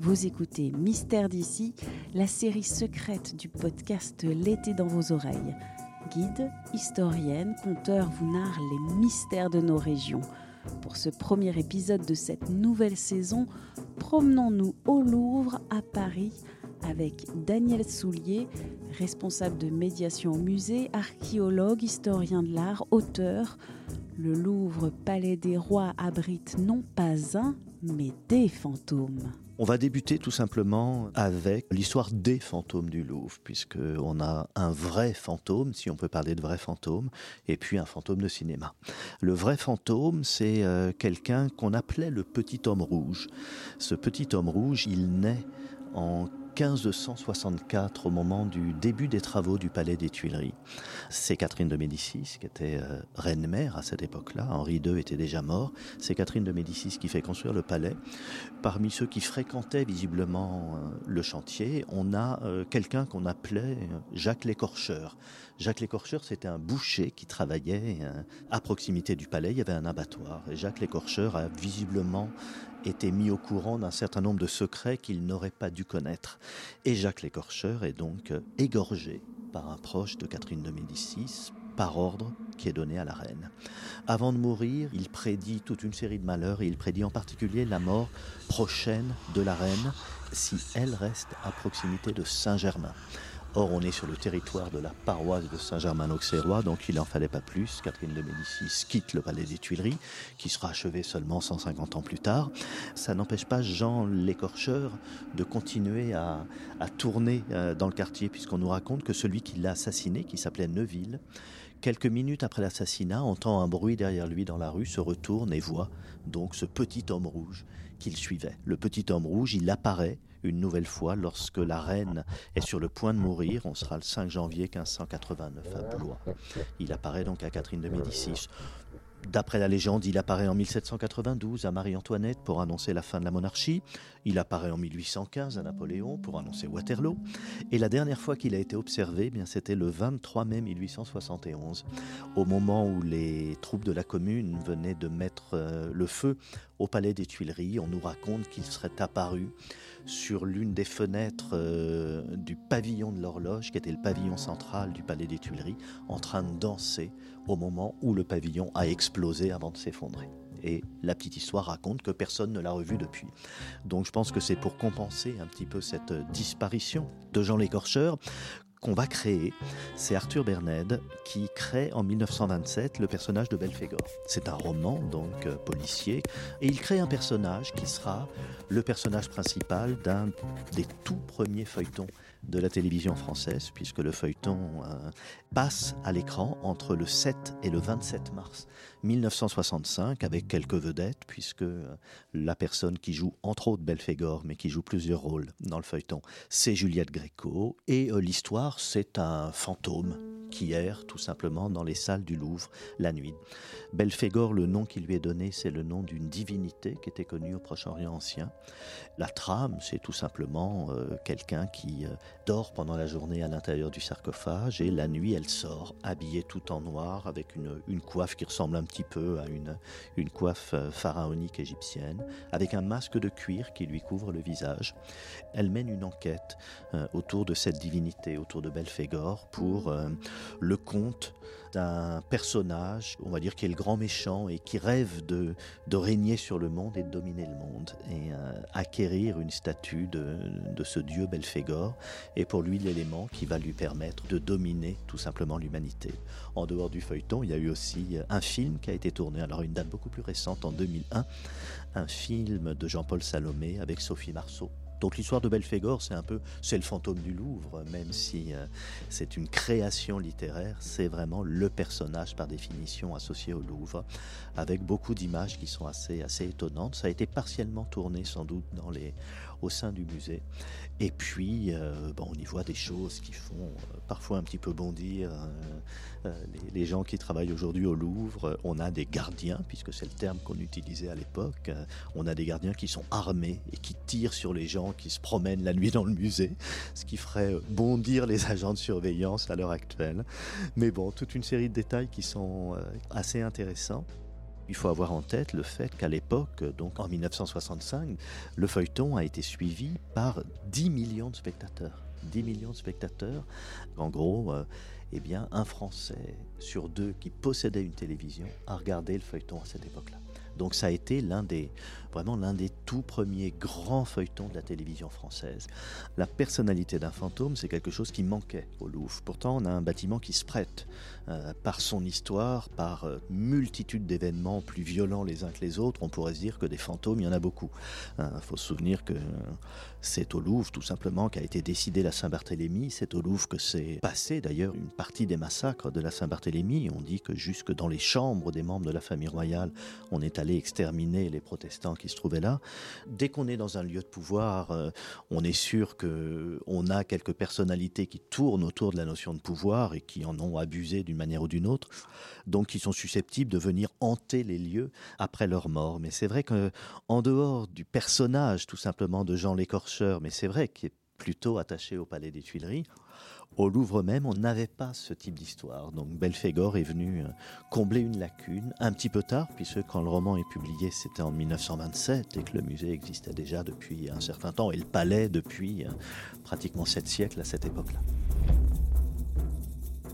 vous écoutez Mystère d'ici, la série secrète du podcast L'été dans vos oreilles. Guide, historienne, conteur vous narre les mystères de nos régions. Pour ce premier épisode de cette nouvelle saison, promenons-nous au Louvre, à Paris, avec Daniel Soulier, responsable de médiation au musée, archéologue, historien de l'art, auteur. Le Louvre Palais des Rois abrite non pas un, mais des fantômes. On va débuter tout simplement avec l'histoire des fantômes du Louvre, puisqu'on a un vrai fantôme, si on peut parler de vrai fantôme, et puis un fantôme de cinéma. Le vrai fantôme, c'est euh, quelqu'un qu'on appelait le petit homme rouge. Ce petit homme rouge, il naît en 1564, au moment du début des travaux du palais des Tuileries. C'est Catherine de Médicis, qui était euh, reine-mère à cette époque-là. Henri II était déjà mort. C'est Catherine de Médicis qui fait construire le palais. Parmi ceux qui fréquentaient visiblement euh, le chantier, on a euh, quelqu'un qu'on appelait Jacques l'écorcheur. Jacques l'écorcheur, c'était un boucher qui travaillait à proximité du palais. Il y avait un abattoir. Et Jacques l'écorcheur a visiblement était mis au courant d'un certain nombre de secrets qu'il n'aurait pas dû connaître. Et Jacques l'écorcheur est donc égorgé par un proche de Catherine de Médicis par ordre qui est donné à la reine. Avant de mourir, il prédit toute une série de malheurs et il prédit en particulier la mort prochaine de la reine si elle reste à proximité de Saint-Germain. Or, on est sur le territoire de la paroisse de Saint-Germain-l'Auxerrois, donc il n'en fallait pas plus. Catherine de Médicis quitte le palais des Tuileries, qui sera achevé seulement 150 ans plus tard. Ça n'empêche pas Jean l'écorcheur de continuer à, tourner euh, dans le quartier, puisqu'on nous raconte que celui qui l'a assassiné, qui s'appelait Neuville, quelques minutes après l'assassinat, entend un bruit derrière lui dans la rue, se retourne et voit donc ce petit homme rouge qu'il suivait. Le petit homme rouge, il apparaît une nouvelle fois lorsque la reine est sur le point de mourir. On sera le 5 janvier 1589 à Blois. Il apparaît donc à Catherine de Médicis. D'après la légende, il apparaît en 1792 à Marie-Antoinette pour annoncer la fin de la monarchie. Il apparaît en 1815 à Napoléon pour annoncer Waterloo. Et la dernière fois qu'il a été observé, eh bien c'était le 23 mai 1871, au moment où les troupes de la Commune venaient de mettre euh, le feu au palais des Tuileries. On nous raconte qu'il serait apparu sur l'une des fenêtres euh, du pavillon de l'horloge, qui était le pavillon central du palais des Tuileries, en train de danser au moment où le pavillon a explosé avant de s'effondrer. Et la petite histoire raconte que personne ne l'a revu depuis. Donc je pense que c'est pour compenser un petit peu cette disparition de Jean l'écorcheur qu'on va créer, c'est Arthur Berned qui crée en 1927 le personnage de Belphégor. C'est un roman, donc euh, policier, et il crée un personnage qui sera le personnage principal d'un des tout premiers feuilletons de la télévision française, puisque le feuilleton euh, passe à l'écran entre le 7 et le 27 mars 1965, avec quelques vedettes, puisque euh, la personne qui joue entre autres Belphégor, mais qui joue plusieurs rôles dans le feuilleton, c'est Juliette Gréco, et euh, l'histoire, c'est un fantôme qui tout simplement dans les salles du Louvre la nuit. Belphégor, le nom qui lui est donné, c'est le nom d'une divinité qui était connue au Proche-Orient ancien. La trame, c'est tout simplement quelqu'un qui dort pendant la journée à l'intérieur du sarcophage et la nuit elle sort habillée tout en noir avec une, coiffe qui ressemble un petit peu à une, coiffe euh, pharaonique égyptienne, avec un masque de cuir qui lui couvre le visage. Elle mène une enquête euh, autour de cette divinité, autour de Belphégor, pour euh, le compte d'un personnage, on va dire, qui est le grand méchant et qui rêve de, régner sur le monde et de dominer le monde et acquérir une statue de, de ce dieu Belphégor est pour lui l'élément qui va lui permettre de dominer tout simplement l'humanité. En dehors du feuilleton, il y a eu aussi un film qui a été tourné, alors une date beaucoup plus récente, en 2001, un film de Jean-Paul Salomé avec Sophie Marceau. Donc l'histoire de Belphégor, c'est un peu, c'est le fantôme du Louvre, même si euh, c'est une création littéraire, c'est vraiment le personnage par définition associé au Louvre, avec beaucoup d'images qui sont assez, assez étonnantes. Ça a été partiellement tourné sans doute dans les au sein du musée. Et puis, euh, bon, on y voit des choses qui font euh, parfois un petit peu bondir les, gens qui travaillent aujourd'hui au Louvre. On a des gardiens, puisque c'est le terme qu'on utilisait à l'époque. On a des gardiens qui sont armés et qui tirent sur les gens qui se promènent la nuit dans le musée, ce qui ferait bondir les agents de surveillance à l'heure actuelle. Mais bon, toute une série de détails qui sont assez intéressants. Il faut avoir en tête le fait qu'à l'époque, donc en 1965, le feuilleton a été suivi par 10 millions de spectateurs. 10 millions de spectateurs. En gros, euh, eh bien, un Français sur deux qui possédait une télévision a regardé le feuilleton à cette époque-là. Donc ça a été l'un des, vraiment l'un des tout premiers grands feuilletons de la télévision française. La personnalité d'un fantôme, c'est quelque chose qui manquait au Louvre. Pourtant, on a un bâtiment qui se prête euh, par son histoire, par euh, multitude d'événements plus violents les uns que les autres. On pourrait se dire que des fantômes, il y en a beaucoup. Il euh, faut se souvenir que c'est au Louvre, tout simplement, qu'a été décidé la Saint-Barthélemy. C'est au Louvre que s'est passé, d'ailleurs, une partie des massacres de la Saint-Barthélemy. On dit que jusque dans les chambres des membres de la famille royale, on est allé exterminer les protestants qui se trouvaient là. Dès qu'on est dans un lieu de pouvoir, euh, on est sûr que on a quelques personnalités qui tournent autour de la notion de pouvoir et qui en ont abusé d'une manière ou d'une autre, donc qui sont susceptibles de venir hanter les lieux après leur mort. Mais c'est vrai que en dehors du personnage tout simplement de Jean l'écorcheur, mais c'est vrai qu'il est plutôt attaché au palais des Tuileries, au Louvre même, on n'avait pas ce type d'histoire. Donc Belphégor est venu euh, combler une lacune un petit peu tard, puisque quand le roman est publié, c'était en 1927 et que le musée existait déjà depuis un certain temps et le palais depuis euh, pratiquement sept siècles à cette époque-là.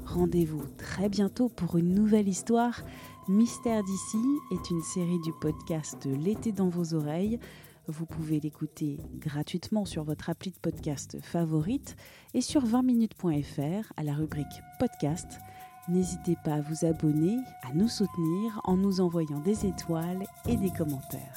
Rendez-vous très bientôt pour une nouvelle histoire. Mystère d'ici est une série du podcast L'été dans vos oreilles. Vous pouvez l'écouter gratuitement sur votre appli de podcast favorite et sur 20minutes.fr à la rubrique podcast. N'hésitez pas à vous abonner, à nous soutenir en nous envoyant des étoiles et des commentaires.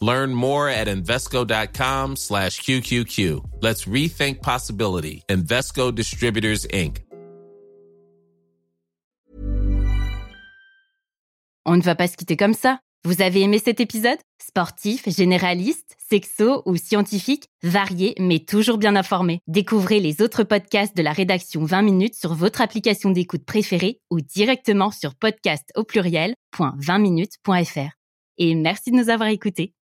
Learn more at Invesco.com slash QQQ. Let's rethink possibility. Invesco Distributors, Inc. On ne va pas se quitter comme ça. Vous avez aimé cet épisode? Sportif, généraliste, sexo ou scientifique, varié mais toujours bien informé. Découvrez les autres podcasts de la rédaction 20 minutes sur votre application d'écoute préférée ou directement sur podcast au pluriel.20minutes.fr. Et merci de nous avoir écoutés.